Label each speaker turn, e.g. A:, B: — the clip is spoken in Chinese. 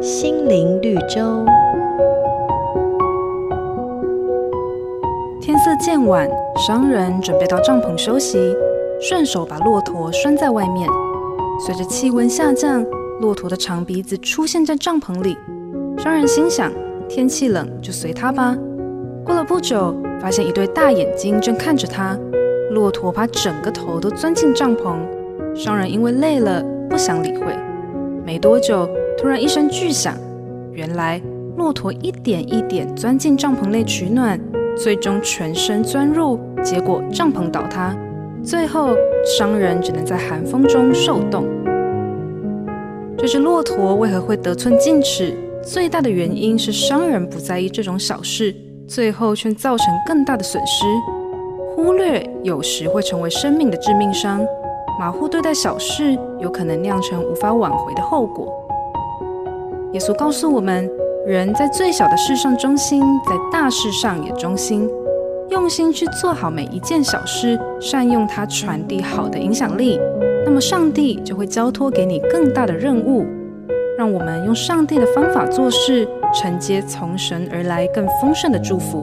A: 心灵绿洲。
B: 天色渐晚，商人准备到帐篷休息，顺手把骆驼拴在外面。随着气温下降，骆驼的长鼻子出现在帐篷里。商人心想：天气冷，就随他吧。过了不久，发现一对大眼睛正看着他。骆驼把整个头都钻进帐篷。商人因为累了，不想理会。没多久，突然一声巨响，原来骆驼一点一点钻进帐篷内取暖，最终全身钻入，结果帐篷倒塌。最后，商人只能在寒风中受冻。这只骆驼为何会得寸进尺？最大的原因是商人不在意这种小事。最后却造成更大的损失，忽略有时会成为生命的致命伤。马虎对待小事，有可能酿成无法挽回的后果。耶稣告诉我们，人在最小的事上忠心，在大事上也忠心。用心去做好每一件小事，善用它传递好的影响力，那么上帝就会交托给你更大的任务。让我们用上帝的方法做事。承接从神而来更丰盛的祝福。